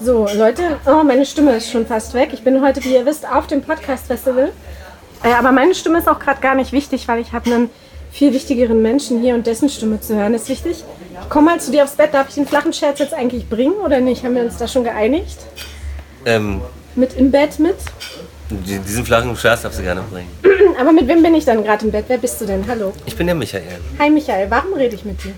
So, Leute, oh, meine Stimme ist schon fast weg. Ich bin heute, wie ihr wisst, auf dem Podcast-Festival. Äh, aber meine Stimme ist auch gerade gar nicht wichtig, weil ich habe einen viel wichtigeren Menschen hier und dessen Stimme zu hören ist wichtig. Ich komme mal zu dir aufs Bett. Darf ich den flachen Scherz jetzt eigentlich bringen oder nicht? Haben wir uns da schon geeinigt? Ähm, Mit im Bett mit? die- diesen flachen Scherz darfst du gerne bringen. Aber mit wem bin ich dann gerade im Bett? Wer bist du denn? Hallo. Ich bin der Michael. Hi Michael, warum rede ich mit dir?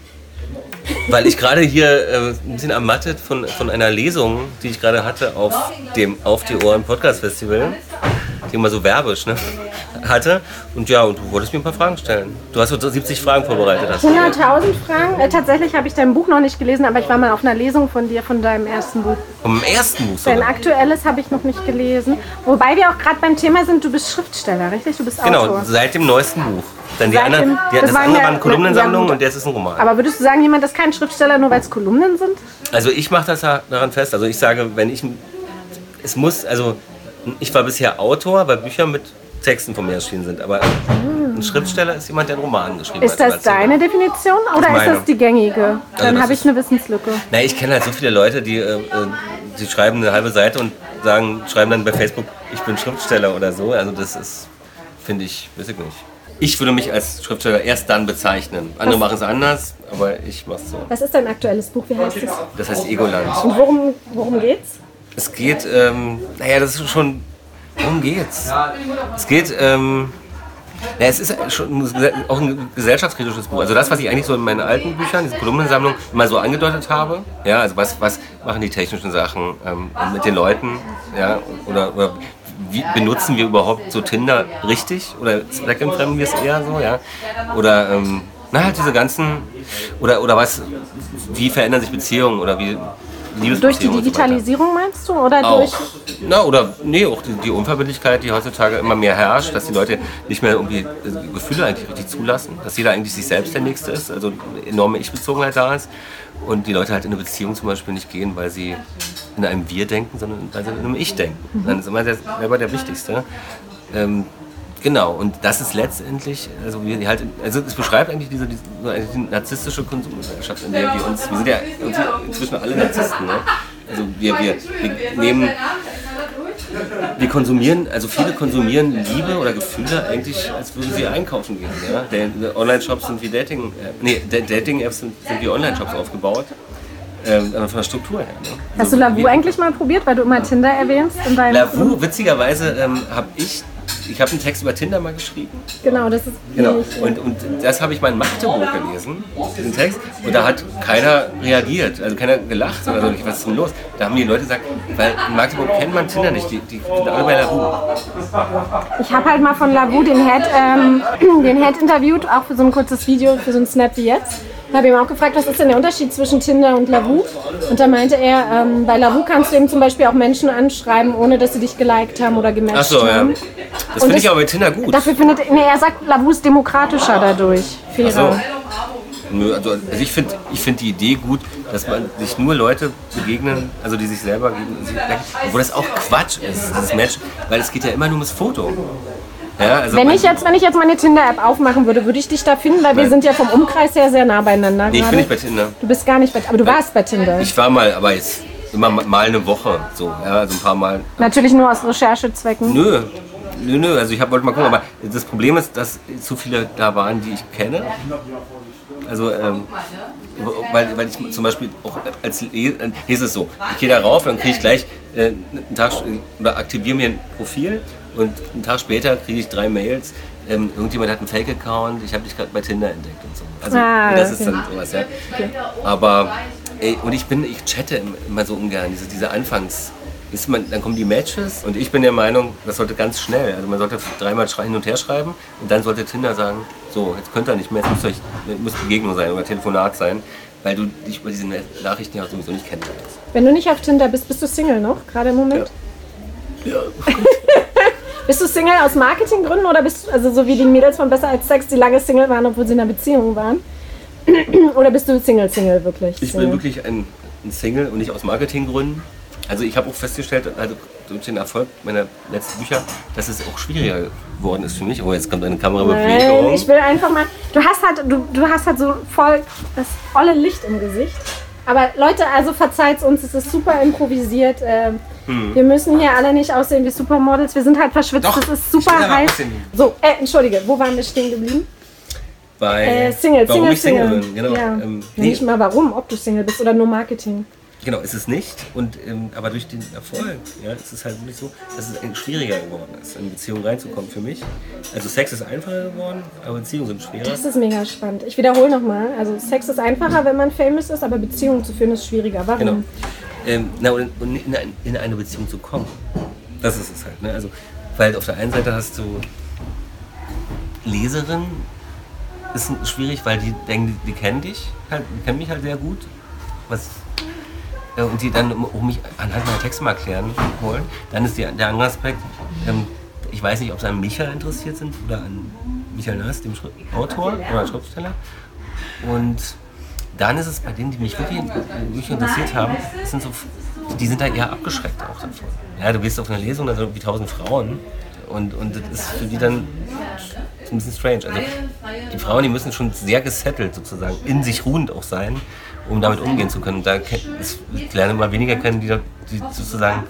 Weil ich gerade hier äh, ein bisschen ermattet von, von einer Lesung, die ich gerade hatte auf dem Auf die Ohren Podcast Festival, immer so werbisch ne, hatte. Und ja, und du wolltest mir ein paar Fragen stellen. Du hast so 70 Fragen vorbereitet. Hast du. 100.000 Fragen. Äh, tatsächlich habe ich dein Buch noch nicht gelesen, aber ich war mal auf einer Lesung von dir, von deinem ersten Buch. Vom ersten Buch Dein sogar. aktuelles habe ich noch nicht gelesen. Wobei wir auch gerade beim Thema sind, du bist Schriftsteller, richtig? Du bist Genau, Autor. seit dem neuesten Buch. Dann die dem- die, das das, waren andere war eine Kolumnensammlung ja, und jetzt ist ein Roman. Aber würdest du sagen, jemand ist kein Schriftsteller, nur weil es Kolumnen sind? Also ich mache das ja daran fest. Also ich sage, wenn ich es muss, also ich war bisher Autor, weil Bücher mit Texten von mir erschienen sind. Aber ein Schriftsteller ist jemand, der einen Roman geschrieben Ist hat. das deine Definition oder ist das die gängige? Dann das habe ich ist- eine Wissenslücke. Na, ich kenne halt so viele Leute, die, äh, äh, die schreiben eine halbe Seite und sagen, schreiben dann bei Facebook, ich bin Schriftsteller oder so. Also das ist, finde ich, weiß ich nicht. Ich würde mich als Schriftsteller erst dann bezeichnen. Andere machen es anders, aber ich mache es so. Was ist dein aktuelles Buch? Wie heißt es? Das heißt Egoland. Und worum, worum geht's? Es geht, ähm, naja, das ist schon, worum geht's? Es geht, ähm, na, es ist schon auch ein gesellschaftskritisches Buch. Also das, was ich eigentlich so in meinen alten Büchern, diese Kolumnensammlung, immer so angedeutet habe. Ja, also was, was machen die technischen Sachen ähm, mit den Leuten? Ja, oder, oder wie benutzen wir überhaupt so Tinder richtig? Oder zweckentfremden wir es eher so, ja? Oder, ähm, na halt diese ganzen, oder, oder was, wie verändern sich Beziehungen oder wie Durch die so. Digitalisierung meinst du? Oder Auch. durch. Na, oder nee, auch die, die Unverbindlichkeit, die heutzutage immer mehr herrscht, dass die Leute nicht mehr irgendwie Gefühle eigentlich richtig zulassen, dass jeder eigentlich sich selbst der Nächste ist, also eine enorme Ich-Bezogenheit da ist und die Leute halt in eine Beziehung zum Beispiel nicht gehen, weil sie in einem Wir denken, sondern weil sie in einem Ich denken. Dann ist immer der, selber der Wichtigste. Ähm, Genau, und das ist letztendlich, also wir halt, also es beschreibt eigentlich diese, diese eine narzisstische Konsumgesellschaft, in der wir uns, wir sind ja inzwischen alle Narzissten, ne? Also wir, wir, wir nehmen, wir konsumieren, also viele konsumieren Liebe oder Gefühle eigentlich, als würden sie einkaufen gehen. Ja? Online-Shops sind wie Dating, äh, nee, Da- Dating-Apps sind, sind wie Online-Shops aufgebaut. Ähm, aber von der Struktur her. Ne? Hast du Also, Lavu wir- eigentlich mal probiert, weil du immer Tinder erwähnst? In Lavu, witzigerweise ähm, habe ich, ich habe einen Text über Tinder mal geschrieben. Genau, das ist. Genau. Und, und das habe ich mal in Magdeburg gelesen, diesen Text. Und da hat keiner reagiert, also keiner gelacht oder so. Was ist denn los? Da haben die Leute gesagt, weil in Magdeburg kennt man Tinder nicht, die, die sind alle bei Lavu. Ich habe halt mal von Lavu den Head, ähm, den Head interviewt, auch für so ein kurzes Video, für so ein Snap wie jetzt. Ich habe ihn auch gefragt, was ist denn der Unterschied zwischen Tinder und Lavu? Und da meinte er, ähm, bei Lavu kannst du eben zum Beispiel auch Menschen anschreiben, ohne dass sie dich geliked haben oder gematcht Ach so, ja. haben. Das Und finde das- ich aber bei Tinder gut. Dafür findet, nee, er sagt, Lavu ist demokratischer dadurch. Fairer. so. Nö, Also, also ich finde ich find die Idee gut, dass man sich nur Leute begegnen, also die sich selber gegen, obwohl das auch Quatsch ist, dieses Match, weil es geht ja immer nur ums Foto. Ja, also Wenn ich jetzt, wenn ich jetzt meine Tinder-App aufmachen würde, würde ich dich da finden, weil wir Nein. sind ja vom Umkreis her sehr nah beieinander. Nee, ich gerade. bin nicht bei Tinder. Du bist gar nicht bei, aber du warst bei Tinder. Ich war mal, aber jetzt immer mal eine Woche, so, ja, also ein paar Mal. Natürlich nur aus Recherchezwecken. Nö, nö, nö, also ich hab, wollte mal gucken, aber das Problem ist, dass zu viele da waren, die ich kenne. Also, ähm, weil, weil ich zum Beispiel auch als Le- hier ist es so, ich gehe da rauf, dann kriege ich gleich äh, einen Tag oder aktiviere mir ein Profil und einen Tag später kriege ich drei Mails. Ähm, irgendjemand hat einen Fake-Account, ich habe dich gerade bei Tinder entdeckt und so. Also Ah, das ist okay. dann sowas, ja. Aber ey, und ich bin, ich chatte immer so ungern, diese, diese Anfangs. Ist man, dann kommen die Matches und ich bin der Meinung, das sollte ganz schnell. Also man sollte dreimal hin und her schreiben und dann sollte Tinder sagen, so, jetzt könnt ihr nicht mehr, jetzt muss, euch, muss Begegnung sein oder Telefonat sein, weil du dich über diese Nachrichten ja sowieso nicht kennenlernst. Wenn du nicht auf Tinder bist, bist du Single noch, gerade im Moment? Ja. Bist du Single aus Marketinggründen oder bist du, also so wie die Mädels von Besser als Sex, die lange Single waren, obwohl sie in einer Beziehung waren? oder bist du Single-Single wirklich? Ich Single? bin wirklich ein, ein Single und nicht aus Marketinggründen. Also ich habe auch festgestellt, also durch den Erfolg meiner letzten Bücher, dass es auch schwieriger geworden ist für mich. Oh, jetzt kommt eine Nein, Kamerabewegung. ich will einfach mal. Du hast halt, du, du hast halt so voll das volle Licht im Gesicht. Aber Leute, also verzeiht uns, es ist super improvisiert. Ähm, Hm. Wir müssen hier alle nicht aussehen wie Supermodels. Wir sind halt verschwitzt. Doch, es ist super heiß. So, äh, entschuldige, wo waren wir stehen geblieben? Bei Äh, Single, warum Single, ich Single Single. bin. Genau. Ja. Ähm, nee, Nicht mal warum, ob du Single bist oder nur Marketing. Genau, ist es nicht. Und, ähm, aber durch den Erfolg ja, ist es halt wirklich so, dass es schwieriger geworden ist, in Beziehungen reinzukommen für mich. Also Sex ist einfacher geworden, aber Beziehungen sind schwerer. Das ist mega spannend. Ich wiederhole nochmal. Also Sex ist einfacher, wenn man famous ist, aber Beziehungen zu führen ist schwieriger. Warum? Genau. Ähm, na, und, in, in eine Beziehung zu kommen. Das ist es halt. Ne? Also, weil auf der einen Seite hast du Leserinnen, ist schwierig, weil die denken, die, die kennen dich, halt, die kennen mich halt sehr gut. Was, und die dann um mich anhand meiner Texte mal erklären wollen. Dann ist die, der andere Aspekt, ähm, ich weiß nicht, ob sie an Michael interessiert sind oder an Michael Nass, dem Schri Autor oder Schriftsteller. Und dann ist es bei denen, die mich wirklich, wirklich interessiert haben, sind so, die sind da eher abgeschreckt auch davon. Ja, du gehst auf eine Lesung, da sind irgendwie tausend Frauen und, und das ist für die dann ein bisschen strange. Also die Frauen, die müssen schon sehr gesettelt sozusagen, in sich ruhend auch sein, um damit umgehen zu können. Da ich lerne immer weniger kennen, die, die sozusagen.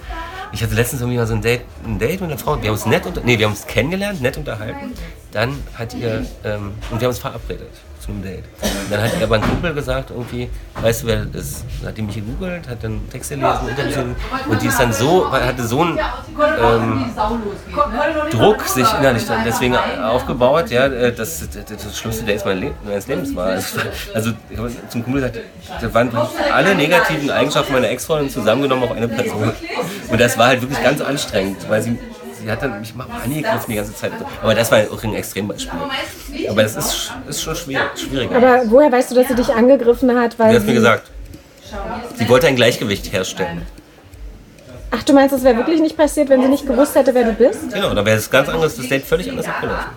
Ich hatte letztens irgendwie mal so ein Date, ein Date mit einer Frau. Wir haben uns nett unter, nee, wir haben uns kennengelernt, nett unterhalten. Dann hat ihr und wir haben uns verabredet zu einem Date. Und dann hat ihr aber ein Kumpel gesagt irgendwie, weißt du wer das ist? Dann hat die mich gegoogelt, hat dann Text gelesen, Interviews und die ist dann so, hatte so einen ähm, Druck sich innerlich dann deswegen aufgebaut, ja, äh, dass das, das, das schlimmste Date meines Le- meines Lebens war. Also, also ich habe zum Kumpel gesagt, da waren alle negativen Eigenschaften meiner Ex-Freundin zusammengenommen auf eine Person. Und das war halt wirklich ganz anstrengend, weil sie, sie hat dann mich mal angegriffen die ganze Zeit. Aber das war auch ein Extrembeispiel. Aber das ist, ist schon schwierig, schwieriger. Aber woher weißt du, dass sie dich angegriffen hat? Weil Sie hat mir gesagt, sie wollte ein Gleichgewicht herstellen. Ach, du meinst, das wäre wirklich nicht passiert, wenn sie nicht gewusst hätte, wer du bist? Genau, da wäre es ganz anders, das Date völlig anders abgelaufen.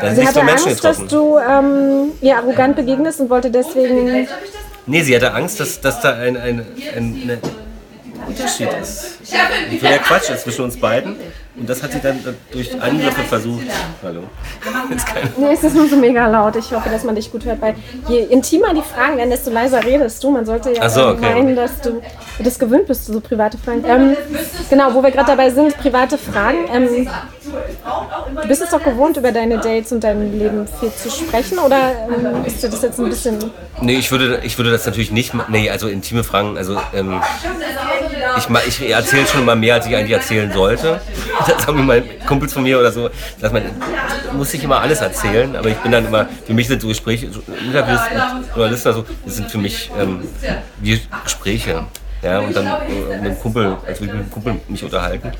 Da sind Sie hatte Menschen Angst, dass getroffen. du ähm, ihr arrogant begegnest und wollte deswegen. Nee, sie hatte Angst, dass, dass da ein, ein, ein, ein Unterschied ist. Wie viel der Quatsch ist zwischen uns beiden. Und das hat sie dann durch Angriffe versucht. Hallo. Nee, es ist nur so mega laut. Ich hoffe, dass man dich gut hört, weil je intimer die Fragen werden, desto leiser redest du. Man sollte ja Ach so, okay. meinen, dass du das gewöhnt bist, so private Fragen. Ähm, genau, wo wir gerade dabei sind, private Fragen. Ähm, du bist es doch gewohnt, über deine Dates und dein Leben viel zu sprechen oder ähm, ist dir das jetzt ein bisschen. Nee, ich würde, ich würde das natürlich nicht Nee, also intime Fragen, also ähm, ich, ich erzähle schon mal mehr, als ich eigentlich erzählen sollte. Das haben mal Kumpels von mir oder so, dass man muss nicht immer alles erzählen, aber ich bin dann immer, für mich sind so Gespräche, so Interviews mit Journalisten, also, das sind für mich ähm, wie Gespräche. Ja, und dann äh, mit einem Kumpel, als würde ich mit einem Kumpel mich unterhalten.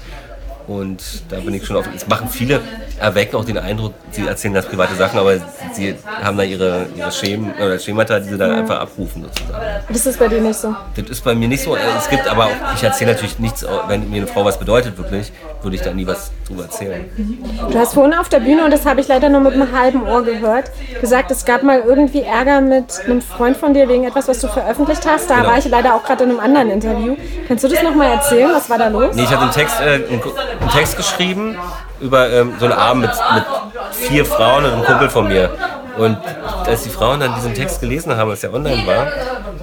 Und da bin ich schon auf. Es machen viele, erwecken auch den Eindruck, sie erzählen das private Sachen, aber sie haben da ihre, ihre Schemen oder Schemata, die sie dann einfach abrufen sozusagen. Das ist bei dir nicht so. Das ist bei mir nicht so. Es gibt aber auch, ich erzähle natürlich nichts, wenn mir eine Frau was bedeutet, wirklich, würde ich da nie was drüber erzählen. Du hast vorhin auf der Bühne, und das habe ich leider nur mit einem halben Ohr gehört, gesagt, es gab mal irgendwie Ärger mit einem Freund von dir wegen etwas, was du veröffentlicht hast. Da Genau. war ich leider auch gerade in einem anderen Interview. Kannst du das nochmal erzählen? Was war da los? Nee, ich hatte einen Text, äh, einen, einen Text geschrieben über ähm, so einen Abend mit, mit vier Frauen und einem Kumpel von mir. Und als die Frauen dann diesen Text gelesen haben, als der online war,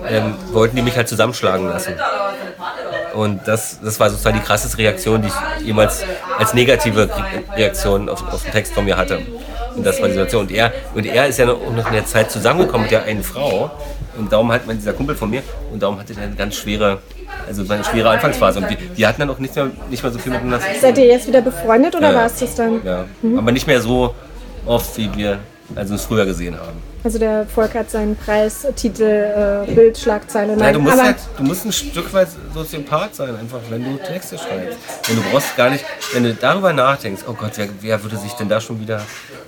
ähm, wollten die mich halt zusammenschlagen lassen. Und das, das war sozusagen die krasseste Reaktion, die ich jemals als negative Re- Reaktion auf, auf den Text von mir hatte. Und das war die Situation. Und er, und er ist ja noch in der Zeit zusammengekommen mit der einen Frau. Und darum hat man dieser Kumpel von mir, und darum hatte er eine ganz schwere, also eine schwere Anfangsphase. Und die, die hatten dann auch nicht mehr, nicht mehr so viel miteinander zu tun. Seid ihr jetzt wieder befreundet oder Ja. war es das dann? Ja, aber nicht mehr so oft, wie wir also es früher gesehen haben. Also der Volk hat seinen Preis, Titel, äh, Bild, Schlagzeile. Nein, Nein, du musst, halt, du musst ein Stück weit Soziopath sein, einfach, wenn du Texte schreibst. Und du brauchst gar nicht, wenn du darüber nachdenkst, oh Gott, wer, wer würde sich denn da schon wieder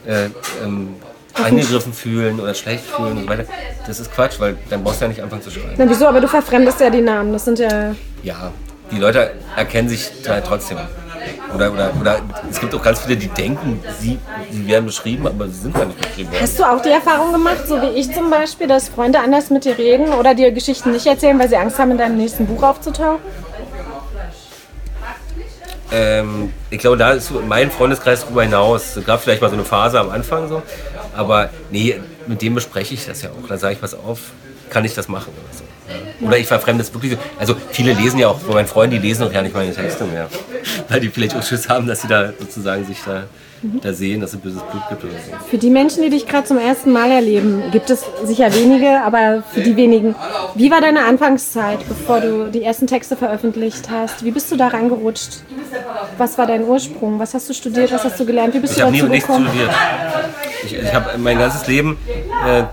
äh, ähm, angegriffen fühlen oder schlecht fühlen und so weiter. Das ist Quatsch, weil dann brauchst du ja nicht anfangen zu schreiben. na, wieso? Aber du verfremdest ja die Namen. Das sind ja. Ja, die Leute erkennen sich halt trotzdem. Oder, oder, oder es gibt auch ganz viele, die denken, sie, sie werden beschrieben, aber sie sind gar nicht beschrieben worden. Hast du auch die Erfahrung gemacht, so wie ich zum Beispiel, dass Freunde anders mit dir reden oder dir Geschichten nicht erzählen, weil sie Angst haben, in deinem nächsten Buch aufzutauchen? Ähm, ich glaube, da ist mein Freundeskreis drüber hinaus. Es gab vielleicht mal so eine Phase am Anfang so. Aber nee, mit dem bespreche ich das ja auch. Da sage ich, pass auf, kann ich das machen oder so. Ja. Oder ich verfremde es wirklich so. Also viele lesen ja auch, meine Freunde, die lesen auch ja nicht meine Texte mehr. Weil die vielleicht auch Schiss haben, dass sie da sozusagen sich da da sehen, dass es böses Blut gibt oder so. Für die Menschen, die dich gerade zum ersten Mal erleben, gibt es sicher wenige, aber für die wenigen. Wie war deine Anfangszeit, bevor du die ersten Texte veröffentlicht hast? Wie bist du da reingerutscht? Was war dein Ursprung? Was hast du studiert? Was hast du gelernt? Wie bist ich du dazu dazu nie, gekommen? nichts studiert. Ich, ich habe mein ganzes Leben äh,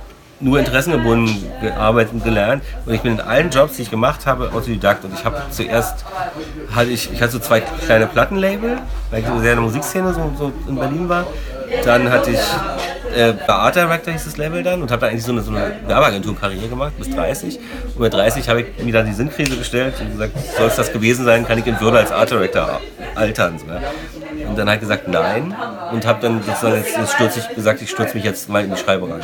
nur interessengebunden gearbeitet und gelernt. Und ich bin in allen Jobs, die ich gemacht habe, Autodidakt. Und ich habe zuerst, hatte ich, ich hatte so zwei kleine Plattenlabel, weil ich so sehr in der Musikszene so, so in Berlin war. Dann hatte ich äh, bei Art Director hieß das Label dann und habe da eigentlich so eine, so eine Werbeagentur-Karriere gemacht bis 30. Und mit 30 habe ich mir dann die Sinnkrise gestellt und gesagt, soll es das gewesen sein, kann ich in Würde als Art Director altern. So, ja. Und dann halt gesagt nein und habe dann sozusagen jetzt, jetzt stürze ich gesagt, ich stürze mich jetzt mal in die Schreiberei.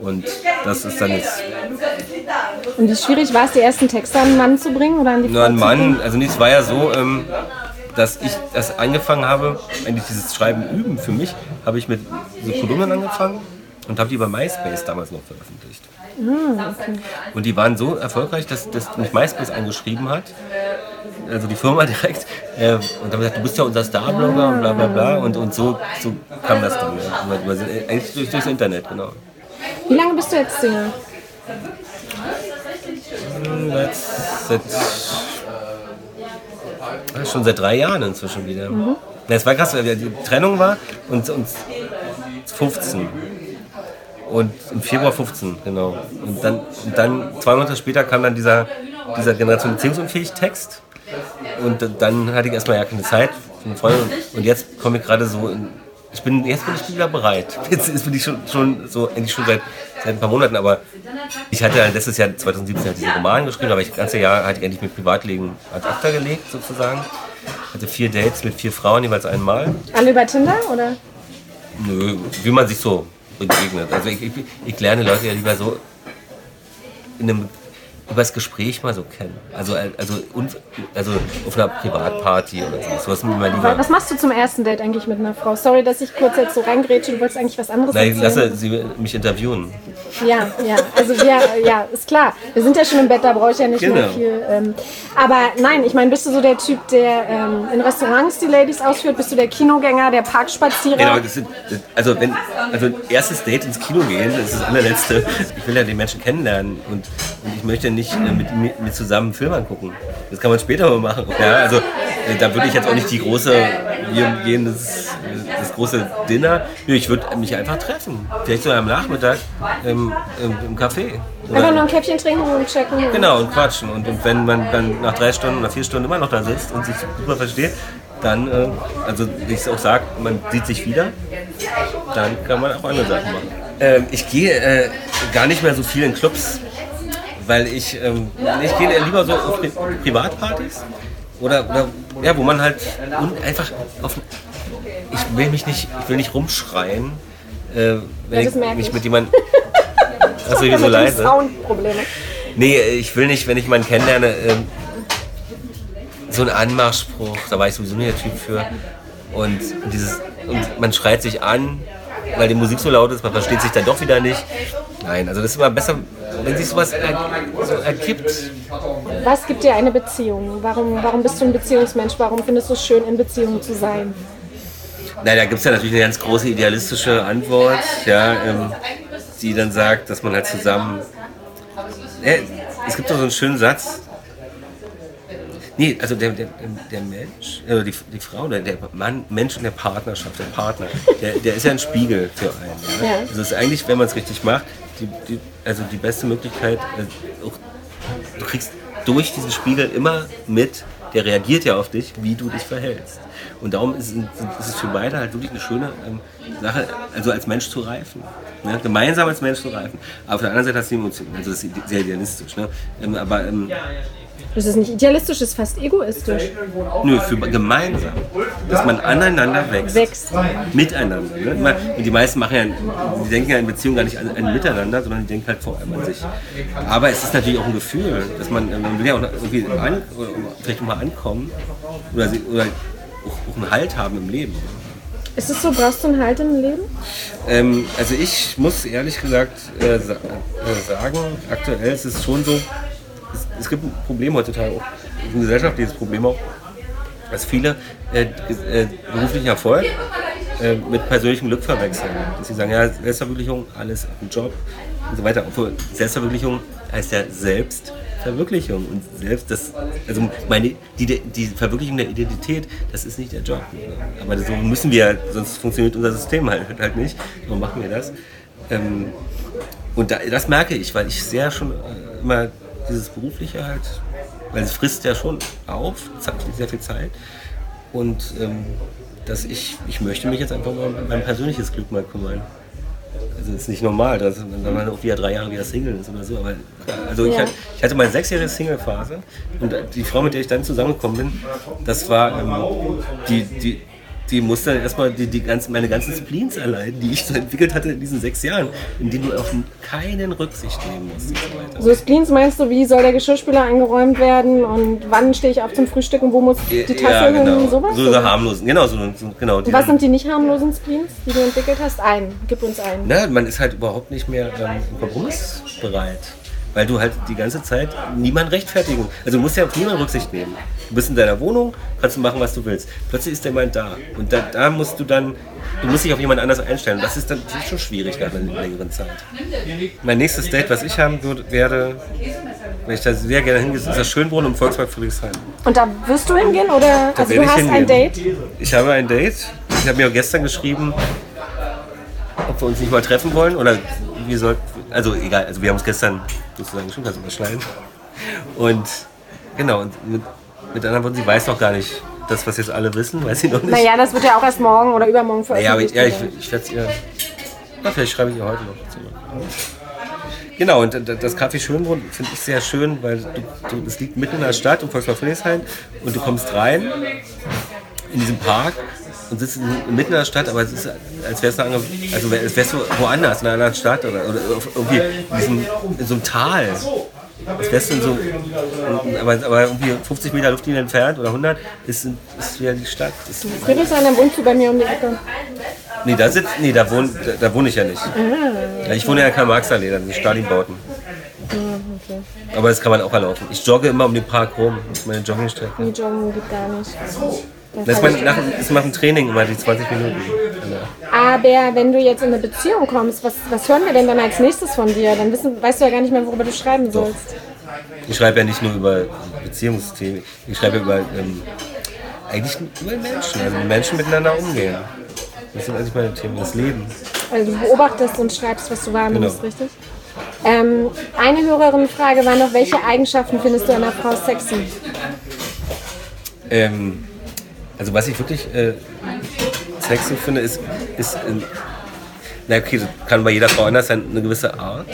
Und das ist dann jetzt Und wie schwierig war es, die ersten Texte an den Mann zu bringen oder an die nur Frau bringen? Mann. Also nee, es war ja so, ähm, dass ich das angefangen habe, eigentlich dieses Schreiben üben für mich, habe ich mit so Kolumnen angefangen und habe die bei MySpace damals noch veröffentlicht. Und die waren so erfolgreich, dass, dass mich MySpace angeschrieben hat, also die Firma direkt, äh, und haben gesagt, du bist ja unser Starblogger und bla bla bla. Und, und so, so kam das dann. Ja. Über, über, eigentlich durch, durchs Internet, genau. Wie lange bist du jetzt Single? Jetzt seit, ah, schon seit drei Jahren inzwischen wieder. Ja, Es war krass, weil die Trennung war und, und 15. Und im Februar 15, genau. Und dann, und dann zwei Monate später kam dann dieser, dieser Generation Beziehungsunfähig Text. Und dann hatte ich erstmal ja keine Zeit für eine Freundin. Und jetzt komme ich gerade so in, ich bin, jetzt bin ich wieder bereit. Jetzt, jetzt bin ich schon, schon so, eigentlich schon seit, seit ein paar Monaten, aber ich hatte ja letztes Jahr, 2017, halt diesen Roman geschrieben, aber ich, das ganze Jahr hatte ich endlich mit Privatleben ad acta gelegt, sozusagen. Hatte vier Dates mit vier Frauen, jeweils einmal. Alle über Tinder oder? Nö, wie man sich so begegnet. Also ich, ich, ich lerne Leute ja lieber so in einem über das Gespräch mal so kennen. Also, also, und, also auf einer Privatparty oder so. Lieber. Was machst du zum ersten Date eigentlich mit einer Frau? Sorry, dass ich kurz jetzt so reingrätsche. Du wolltest eigentlich was anderes Nein, erzählen. lasse sie mich interviewen. Ja, ja, also wir, ja, ist klar. Wir sind ja schon im Bett, da brauche ich ja nicht mehr Genau. viel. Ähm, aber nein, ich meine, bist du so der Typ, der ähm, in Restaurants die Ladies ausführt? Bist du der Kinogänger, der Parkspazierer? Genau, das sind, also wenn, also erstes Date ins Kino gehen, das ist das allerletzte. Ich will ja den Menschen kennenlernen und, und ich möchte nicht äh, mit, mit, mit zusammen einen Film angucken. Das kann man später mal machen. Ja, also äh, da würde ich jetzt auch nicht die große, wir gehen das, das große Dinner. Ich würde mich einfach treffen. Vielleicht so am Nachmittag im, im, im Café. Oder- Einfach nur ein Käffchen trinken und checken. Genau, und quatschen. Und, und wenn man dann nach drei Stunden oder vier Stunden immer noch da sitzt und sich super versteht, dann, äh, also wie ich es auch sage, man sieht sich wieder, dann kann man auch andere Sachen machen. Ähm, ich gehe äh, gar nicht mehr so viel in Clubs, weil ich, ähm, ich gehe lieber so auf Pri Privatpartys oder, oder ja, wo man halt einfach auf, ich will mich nicht, ich will nicht rumschreien, äh, wenn ich mich ich. mit jemandem, Ja, hier so leise. Soundprobleme. Nee, ich will nicht, wenn ich jemanden kennenlerne, ähm, so ein Anmachspruch, da war ich sowieso nicht der Typ für. Und, dieses, und man schreit sich an, weil die Musik so laut ist, man versteht sich dann doch wieder nicht. Nein, also das ist immer besser, wenn sich sowas er, so ergibt. Was gibt dir eine Beziehung? Warum, warum bist du ein Beziehungsmensch? Warum findest du es schön, in Beziehung zu sein? Na, da gibt es ja natürlich eine ganz große idealistische Antwort, ja, ähm, die dann sagt, dass man halt zusammen. Ja, es gibt doch so einen schönen Satz. Nee, also der, der, der Mensch, äh, die, die Frau, der, der Mann, Mensch in der Partnerschaft, der Partner, der, der ist ja ein Spiegel für einen. Ja? Ja. Also es ist eigentlich, wenn man es richtig macht, die, die, also die beste Möglichkeit, äh, auch, du kriegst durch diesen Spiegel immer mit, der reagiert ja auf dich, wie du dich verhältst. Und darum ist, es- ist es für beide halt wirklich eine schöne ähm, Sache, also als Mensch zu reifen. Ne? Gemeinsam als Mensch zu reifen. Aber auf der anderen Seite hast du die Emotion, also das ist sehr idealistisch. Ne? Ähm, aber ähm, Das ist nicht idealistisch, das ist fast egoistisch. nö, für gemeinsam, dass man aneinander wächst. Wächst. Miteinander. Ne? Und die meisten machen ja, die denken ja in Beziehungen gar nicht an ein Miteinander, sondern die denken halt vor allem an sich. Aber es ist natürlich auch ein Gefühl, dass man, man will ja auch irgendwie an, oder vielleicht mal ankommen oder, sie- oder auch, einen Halt haben im Leben. Ist es so, brauchst du einen Halt im Leben? Ähm, also ich muss ehrlich gesagt äh, äh, sagen, aktuell ist es schon so, es, gibt ein Problem heutzutage auch, ein gesellschaftliches Problem auch, dass viele äh, äh, beruflichen Erfolg äh, mit persönlichem Glück verwechseln. Dass sie sagen, ja, Selbstverwirklichung, alles dem Job und so weiter. Obwohl Selbstverwirklichung heißt ja Selbstverwirklichung. Und selbst das, also meine, die, die Verwirklichung der Identität, das ist nicht der Job. Aber so müssen wir, sonst funktioniert unser System halt, halt nicht. So machen wir das. Ähm, und da, das merke ich, weil ich sehr schon äh, immer dieses Berufliche halt, weil es frisst ja schon auf, hat sehr viel Zeit. Und ähm, dass ich, ich möchte mich jetzt einfach mal um mein persönliches Glück mal kümmern. Also ist nicht normal, dass wenn man auch wieder drei Jahre wieder Single ist oder so. Aber also ich, Ja. hatte, ich hatte meine sechsjährige Single-Phase und die Frau, mit der ich dann zusammengekommen bin, das war ähm, die, die, die musste dann erstmal die, die ganzen, meine ganzen Spleens erleiden, die ich so entwickelt hatte in diesen sechs Jahren, in denen du auf keinen Rücksicht nehmen musst und so weiter. So Spleens meinst du, wie soll der Geschirrspüler eingeräumt werden und wann stehe ich auf zum Frühstück und wo muss die Tasse ja, genau. hin? Sowas? So, so harmlosen, genau, so, genau. Und was sind die nicht harmlosen Spleens, die du entwickelt hast? Einen. Gib uns einen. Na, man ist halt überhaupt nicht mehr ähm, kompromissbereit. Weil du halt die ganze Zeit niemanden rechtfertigen. Also du musst ja auf niemanden Rücksicht nehmen. Du bist in deiner Wohnung, kannst du machen, was du willst. Plötzlich ist jemand da. Und da, da musst du dann, du musst dich auf jemand anders einstellen. Das ist dann das ist schon schwierig nach einer längeren Zeit. Mein nächstes Date, was ich haben würde, wäre, wenn ich da sehr gerne hingehe, ist das Schönbrunn im Volkspark Friedrichshain. Und da wirst du hingehen oder? Da Also werde du hast ein hingehen. Date? Ich habe ein Date. Ich habe mir auch gestern geschrieben, ob wir uns nicht mal treffen wollen oder wir sollten. Also egal, also wir haben uns gestern sozusagen schon ganz überschneiden. Und genau, und mit, mit anderen Worten, sie weiß noch gar nicht das, was jetzt alle wissen, weiß sie noch nicht. Naja, das wird ja auch erst morgen oder übermorgen Ja, aber ich, veröffentlicht. ja, ich, ich werde es ihr. Na, vielleicht schreibe ich ihr heute noch zurück. Genau, und d- das Café Schönbrunn finde ich sehr schön, weil du, du, es liegt mitten in der Stadt, im Volkspark Friedrichshain, und du kommst rein in diesen Park und sitzt in- mitten in der Stadt, aber es ist, als wärst du, also als wärst du woanders, in einer anderen Stadt oder, oder irgendwie in, diesem, in so einem Tal. Als wärst du in so, aber, aber irgendwie 50 Meter Luftlinie entfernt oder 100 ist, ist wieder die Stadt. Ist, Friedrichshain, dann wohnst du bei mir um die Ecke. Nee, da sitzt, nee, da wohne, da, da wohne ich ja nicht. Ja, ich wohne ja in Karl-Marx-Allee, dann die Stalinbauten. Aber das kann man auch erlaufen. Ich jogge immer um den Park rum. Das ist meine Joggingstrecke. Die Joggen geht gar nicht. Das mein, nach, das nach dem Training immer die 20 Minuten. Aber wenn du jetzt in eine Beziehung kommst, was, was hören wir denn dann als nächstes von dir? Dann wissen, weißt du ja gar nicht mehr, worüber du schreiben sollst. Ich schreibe ja nicht nur über Beziehungsthemen, ich schreibe über ähm, eigentlich über Menschen, also wie Menschen miteinander umgehen. Das sind eigentlich meine Themen, das Leben. Also du beobachtest und schreibst, was du wahrnimmst, Genau. richtig? Ähm, eine Hörerin-Frage war noch, welche Eigenschaften findest du einer Frau sexy? Ähm, also was ich wirklich äh, sexy finde, ist, ist ähm, na okay, das kann bei jeder Frau anders sein, eine gewisse Art,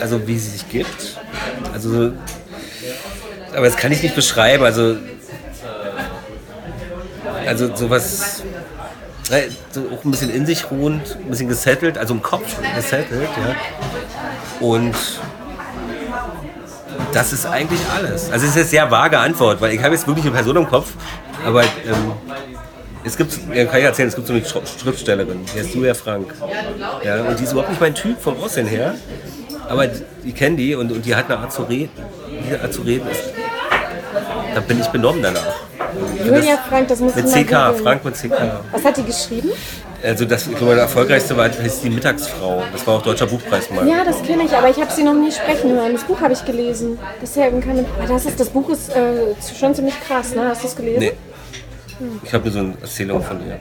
also wie sie sich gibt. Also so, aber das kann ich nicht beschreiben, also also sowas äh, so auch ein bisschen in sich ruhend, ein bisschen gesettelt, also im Kopf gesettelt, ja. Und das ist eigentlich alles. Also es ist eine sehr vage Antwort, weil ich habe jetzt wirklich eine Person im Kopf, aber ähm, es gibt, kann ich erzählen, es gibt so eine Schri- Schriftstellerin, die heißt Julia Frank. Ja, und die ist überhaupt nicht mein Typ vom Aussehen her, aber die, die kennen die und, und die hat eine Art zu reden. Diese Art zu reden ist, da bin ich benommen danach. Julia Frank, das muss Mit ich mal CK. Frank mit CK. Was hat die geschrieben? Also das, ich glaube, der erfolgreichste war heißt die Mittagsfrau. Das war auch deutscher Buchpreis mal. Ja, das kenne ich, aber ich habe sie noch nie sprechen hören. Das Buch habe ich gelesen. Bisher keine. Aber das, ist, das Buch ist äh, schon ziemlich krass, ne? Hast du es gelesen? Nee. Ich habe nur so eine Erzählung von ihr.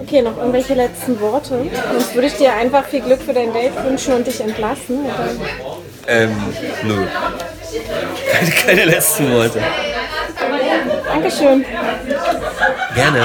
Okay, noch irgendwelche letzten Worte? Sonst würde ich dir einfach viel Glück für dein Date wünschen und dich entlassen. Oder? Ähm, nö. Keine, keine letzten Worte. Dankeschön. Gerne.